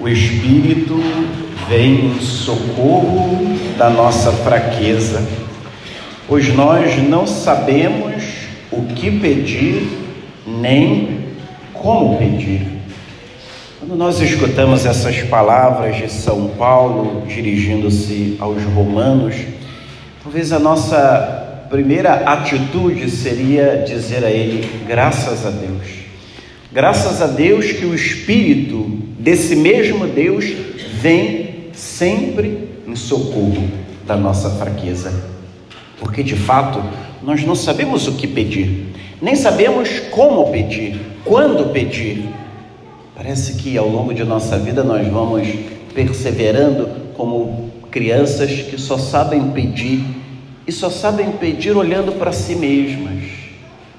O Espírito vem em socorro da nossa fraqueza, pois nós não sabemos o que pedir nem como pedir. Quando nós escutamos essas palavras de São Paulo dirigindo-se aos romanos, talvez a nossa primeira atitude seria dizer a ele: graças a Deus. Graças a Deus que o Espírito desse mesmo Deus vem sempre em socorro da nossa fraqueza. Porque de fato nós não sabemos o que pedir, nem sabemos como pedir, quando pedir. Parece que ao longo de nossa vida nós vamos perseverando como crianças que só sabem pedir e só sabem pedir olhando para si mesmas.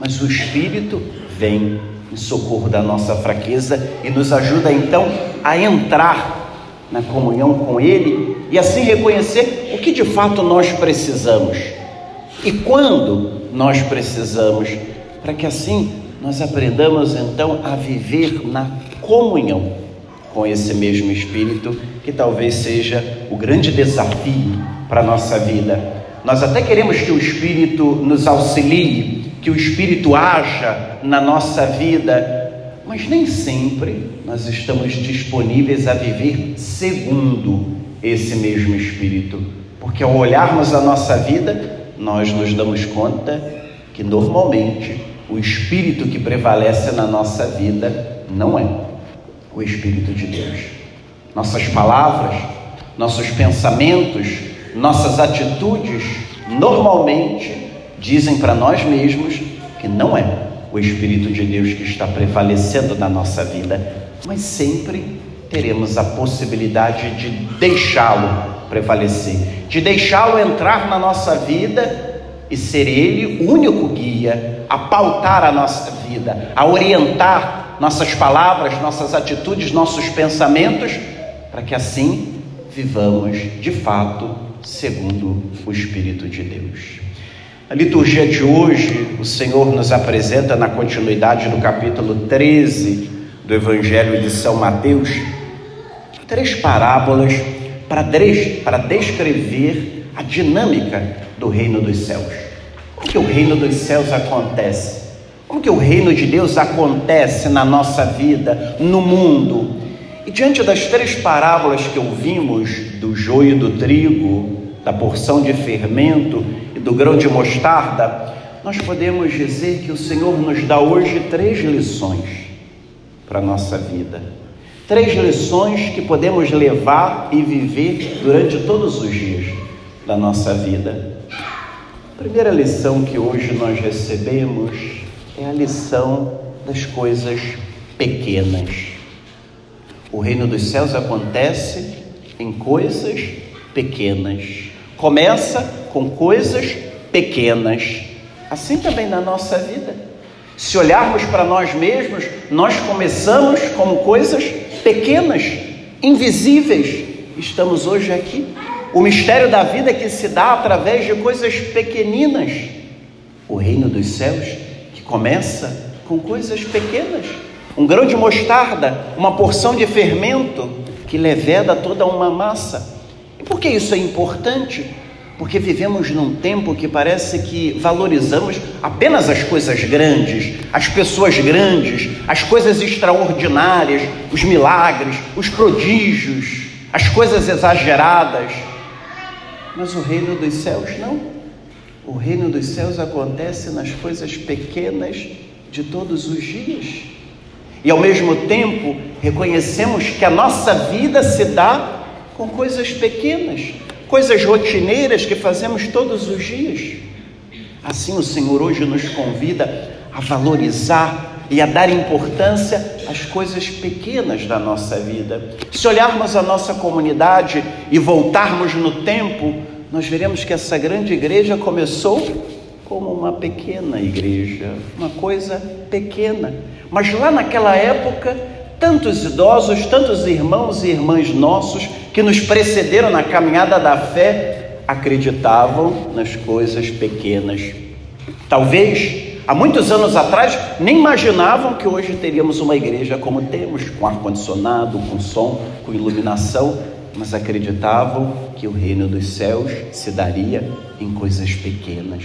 Mas o Espírito vem em socorro da nossa fraqueza e nos ajuda então a entrar na comunhão com Ele e assim reconhecer o que de fato nós precisamos e quando nós precisamos, para que assim nós aprendamos então a viver na comunhão com esse mesmo Espírito, que talvez seja o grande desafio para a nossa vida. Nós até queremos que o Espírito nos auxilie, que o Espírito haja na nossa vida, mas nem sempre nós estamos disponíveis a viver segundo esse mesmo Espírito, porque ao olharmos a nossa vida, nós nos damos conta que normalmente o Espírito que prevalece na nossa vida não é o Espírito de Deus. Nossas palavras, nossos pensamentos, nossas atitudes normalmente dizem para nós mesmos que não é o Espírito de Deus que está prevalecendo na nossa vida, mas sempre teremos a possibilidade de deixá-lo prevalecer, de deixá-lo entrar na nossa vida e ser ele o único guia, a pautar a nossa vida, a orientar nossas palavras, nossas atitudes, nossos pensamentos, para que assim vivamos de fato segundo o Espírito de Deus. A liturgia de hoje, o Senhor nos apresenta na continuidade do capítulo 13 do Evangelho de São Mateus, três parábolas para, descrever a dinâmica do reino dos céus. Como que o reino dos céus acontece? Como que o reino de Deus acontece na nossa vida, no mundo? E diante das três parábolas que ouvimos, do joio e do trigo, da porção de fermento do grão de mostarda, nós podemos dizer que o Senhor nos dá hoje três lições para a nossa vida. Três lições que podemos levar e viver durante todos os dias da nossa vida. A primeira lição que hoje nós recebemos é a lição das coisas pequenas. O reino dos céus acontece em coisas pequenas. Começa com coisas pequenas. Assim também na nossa vida. Se olharmos para nós mesmos, nós começamos como coisas pequenas, invisíveis. Estamos hoje aqui. O mistério da vida que se dá através de coisas pequeninas. O reino dos céus que começa com coisas pequenas. Um grão de mostarda, uma porção de fermento que leveda toda uma massa. E por que isso é importante? Porque vivemos num tempo que parece que valorizamos apenas as coisas grandes, as pessoas grandes, as coisas extraordinárias, os milagres, os prodígios, as coisas exageradas. Mas o reino dos céus não. O reino dos céus acontece nas coisas pequenas de todos os dias. E ao mesmo tempo, reconhecemos que a nossa vida se dá com coisas pequenas, coisas rotineiras que fazemos todos os dias. Assim, o Senhor hoje nos convida a valorizar e a dar importância às coisas pequenas da nossa vida. Se olharmos a nossa comunidade e voltarmos no tempo, nós veremos que essa grande igreja começou como uma pequena igreja, uma coisa pequena. Mas lá naquela época, tantos idosos, tantos irmãos e irmãs nossos que nos precederam na caminhada da fé acreditavam nas coisas pequenas. Talvez há muitos anos atrás, nem imaginavam que hoje teríamos uma igreja como temos, com ar-condicionado, com som, com iluminação, mas acreditavam que o reino dos céus se daria em coisas pequenas.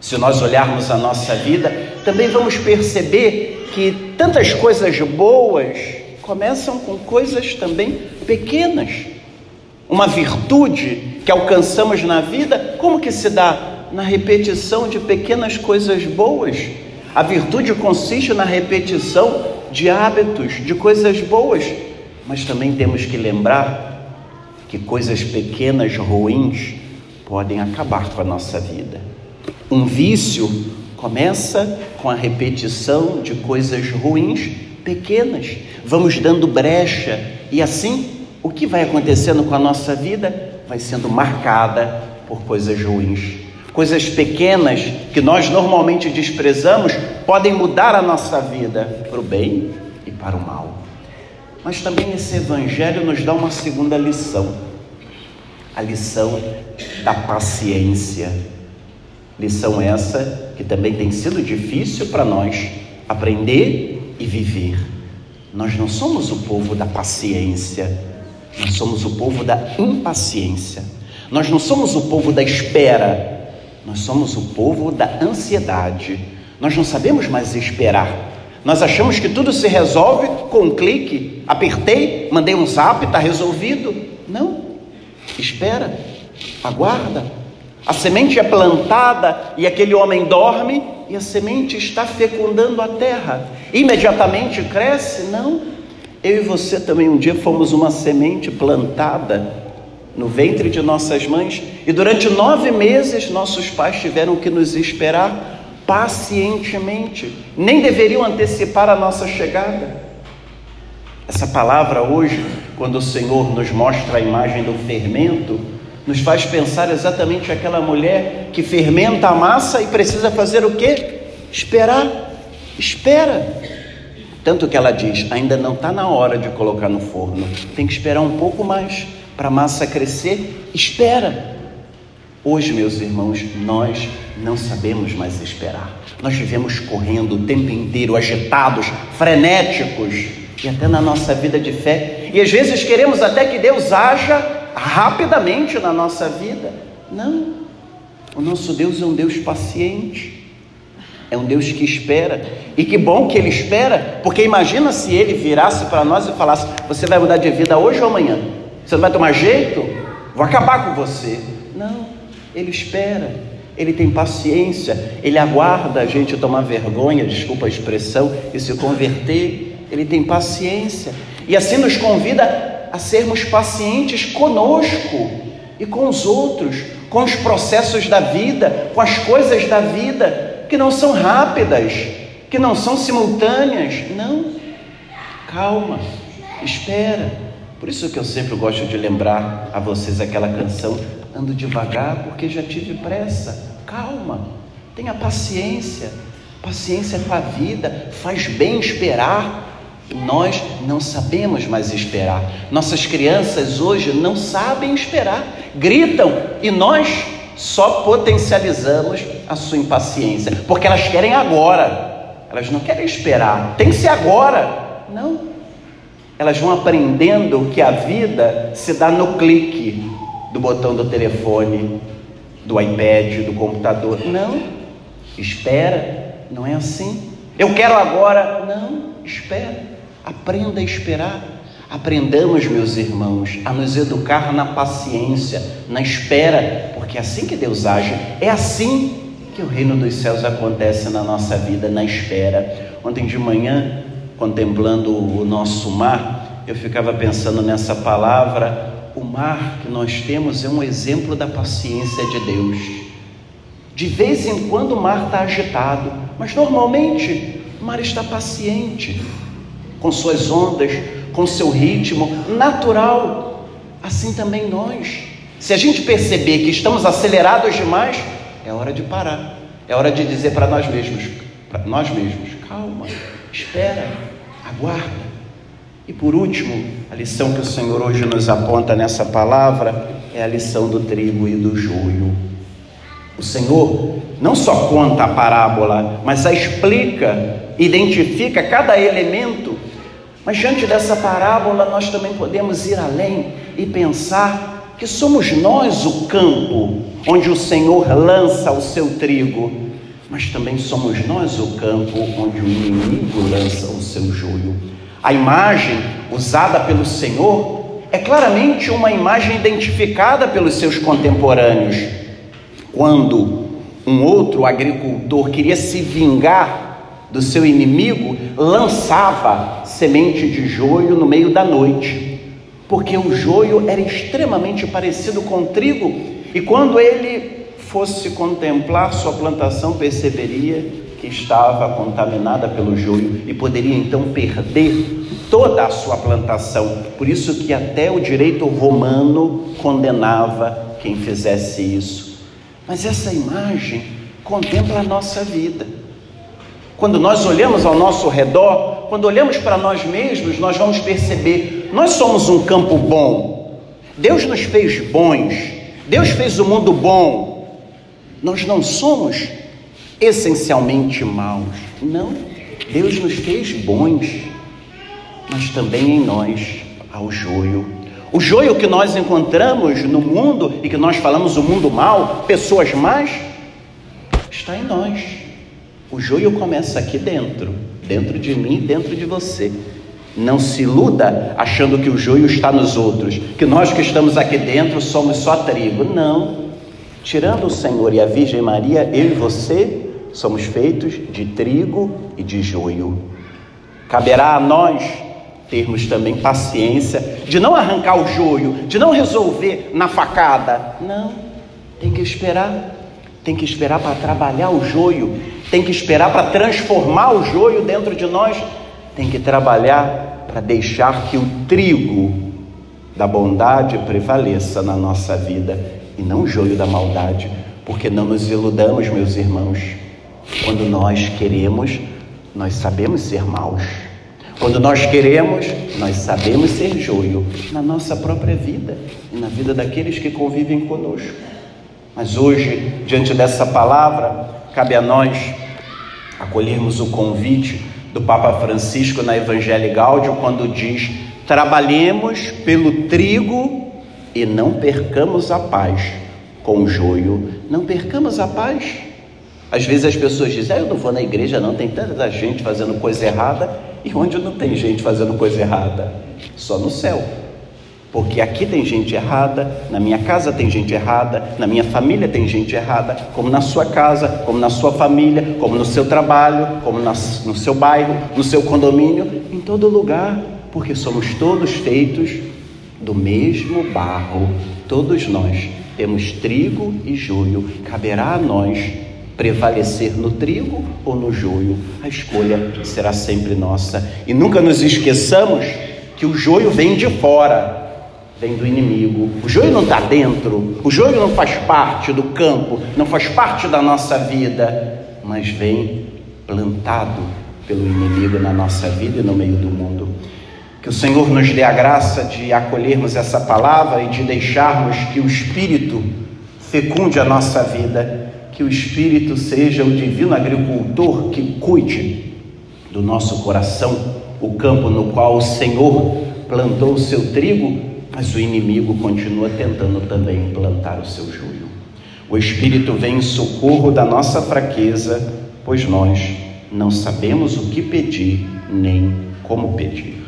Se nós olharmos a nossa vida, também vamos perceber que tantas coisas boas começam com coisas também pequenas. Uma virtude que alcançamos na vida, como que se dá? Na repetição de pequenas coisas boas. A virtude consiste na repetição de hábitos, de coisas boas. Mas também temos que lembrar que coisas pequenas, ruins, podem acabar com a nossa vida. Um vício começa com a repetição de coisas ruins, pequenas. Vamos dando brecha e assim o que vai acontecendo com a nossa vida vai sendo marcada por coisas ruins. Coisas pequenas que nós normalmente desprezamos podem mudar a nossa vida para o bem e para o mal. Mas também esse evangelho nos dá uma segunda lição. A lição da paciência. Lição essa que também tem sido difícil para nós aprender e viver. Nós não somos o povo da paciência, nós somos o povo da impaciência. Nós não somos o povo da espera. Nós somos o povo da ansiedade. Nós não sabemos mais esperar. Nós achamos que tudo se resolve com um clique. Apertei, mandei um zap, está resolvido. Não. Espera, aguarda. A semente é plantada e aquele homem dorme e a semente está fecundando a terra. Imediatamente cresce? Não eu e você também um dia fomos uma semente plantada no ventre de nossas mães e durante nove meses nossos pais tiveram que nos esperar pacientemente, nem deveriam antecipar a nossa chegada. Essa palavra hoje, quando o Senhor nos mostra a imagem do fermento, nos faz pensar exatamente aquela mulher que fermenta a massa e precisa fazer o quê? Esperar. Espera. Tanto que ela diz: ainda não está na hora de colocar no forno, tem que esperar um pouco mais para a massa crescer. Espera. Hoje, meus irmãos, nós não sabemos mais esperar. Nós vivemos correndo o tempo inteiro, agitados, frenéticos, e até na nossa vida de fé. E às vezes queremos até que Deus haja rapidamente na nossa vida. Não. O nosso Deus é um Deus paciente. É um Deus que espera. E que bom que Ele espera, porque imagina se Ele virasse para nós e falasse: Você vai mudar de vida hoje ou amanhã? Você não vai tomar jeito? Vou acabar com você. Não, Ele espera, Ele tem paciência, Ele aguarda a gente tomar vergonha, desculpa a expressão, e se converter. Ele tem paciência. E assim nos convida a sermos pacientes conosco e com os outros, com os processos da vida, com as coisas da vida que não são rápidas, que não são simultâneas. Não. Calma, espera. Por isso que eu sempre gosto de lembrar a vocês aquela canção Ando devagar porque já tive pressa. Calma, tenha paciência. Paciência com a vida, faz bem esperar. Nós não sabemos mais esperar. Nossas crianças hoje não sabem esperar, gritam e nós só potencializamos a sua impaciência, porque elas querem agora, elas não querem esperar, tem que ser agora. Não. Elas vão aprendendo que a vida se dá no clique do botão do telefone, do iPad, do computador. Não. Espera, não é assim. Eu quero agora. Não, espera. Aprenda a esperar. Aprendamos, meus irmãos, a nos educar na paciência, na espera, porque é assim que Deus age, é assim que o reino dos céus acontece na nossa vida, na espera. Ontem de manhã, contemplando o nosso mar, eu ficava pensando nessa palavra. O mar que nós temos é um exemplo da paciência de Deus. De vez em quando o mar está agitado, mas normalmente o mar está paciente, com suas ondas, com seu ritmo natural. Assim também nós. Se a gente perceber que estamos acelerados demais, é hora de parar. É hora de dizer para nós mesmos, para nós mesmos, calma, espera, aguarda. E por último, a lição que o Senhor hoje nos aponta nessa palavra é a lição do trigo e do joio. O Senhor não só conta a parábola, mas a explica, identifica cada elemento. Mas diante dessa parábola, nós também podemos ir além e pensar que somos nós o campo onde o Senhor lança o seu trigo, mas também somos nós o campo onde o inimigo lança o seu joio. A imagem usada pelo Senhor é claramente uma imagem identificada pelos seus contemporâneos. Quando um outro agricultor queria se vingar do seu inimigo, lançava semente de joio no meio da noite, porque o joio era extremamente parecido com trigo, e quando ele fosse contemplar sua plantação, perceberia que estava contaminada pelo joio e poderia então perder toda a sua plantação. Por isso que até o direito romano condenava quem fizesse isso. Mas essa imagem contempla a nossa vida. Quando nós olhamos ao nosso redor, quando olhamos para nós mesmos, nós vamos perceber, nós somos um campo bom. Deus nos fez bons. Deus fez o mundo bom. Nós não somos essencialmente maus. Não. Deus nos fez bons, mas também em nós há o joio. O joio que nós encontramos no mundo e que nós falamos o mundo mal, pessoas más, está em nós. O joio começa aqui dentro, dentro de mim, dentro de você. Não se iluda achando que o joio está nos outros, que nós que estamos aqui dentro somos só trigo. Não. Tirando o Senhor e a Virgem Maria, eu e você somos feitos de trigo e de joio. Caberá a nós termos também paciência de não arrancar o joio, de não resolver na facada. Não, tem que esperar. Tem que esperar para trabalhar o joio, tem que esperar para transformar o joio dentro de nós, tem que trabalhar para deixar que o trigo da bondade prevaleça na nossa vida e não o joio da maldade, porque não nos iludamos, meus irmãos. Quando nós queremos, nós sabemos ser maus. Quando nós queremos, nós sabemos ser joio na nossa própria vida e na vida daqueles que convivem conosco. Mas hoje, diante dessa palavra, cabe a nós acolhermos o convite do Papa Francisco na Evangelho Gáudio, quando diz: trabalhemos pelo trigo e não percamos a paz com o joio. Não percamos a paz. Às vezes as pessoas dizem, ah, eu não vou na igreja não, tem tanta gente fazendo coisa errada, e onde não tem gente fazendo coisa errada? Só no céu. Porque aqui tem gente errada, na minha casa tem gente errada, na minha família tem gente errada, como na sua casa, como na sua família, como no seu trabalho, como no seu bairro, no seu condomínio, em todo lugar, porque somos todos feitos do mesmo barro, todos nós temos trigo e joio, caberá a nós prevalecer no trigo ou no joio. A escolha será sempre nossa. E nunca nos esqueçamos que o joio vem de fora, vem do inimigo. O joio não está dentro, o joio não faz parte do campo, não faz parte da nossa vida, mas vem plantado pelo inimigo na nossa vida e no meio do mundo. Que o Senhor nos dê a graça de acolhermos essa palavra e de deixarmos que o Espírito fecunde a nossa vida que o Espírito seja o divino agricultor que cuide do nosso coração, o campo no qual o Senhor plantou o seu trigo, mas o inimigo continua tentando também plantar o seu joio. O Espírito vem em socorro da nossa fraqueza, pois nós não sabemos o que pedir nem como pedir.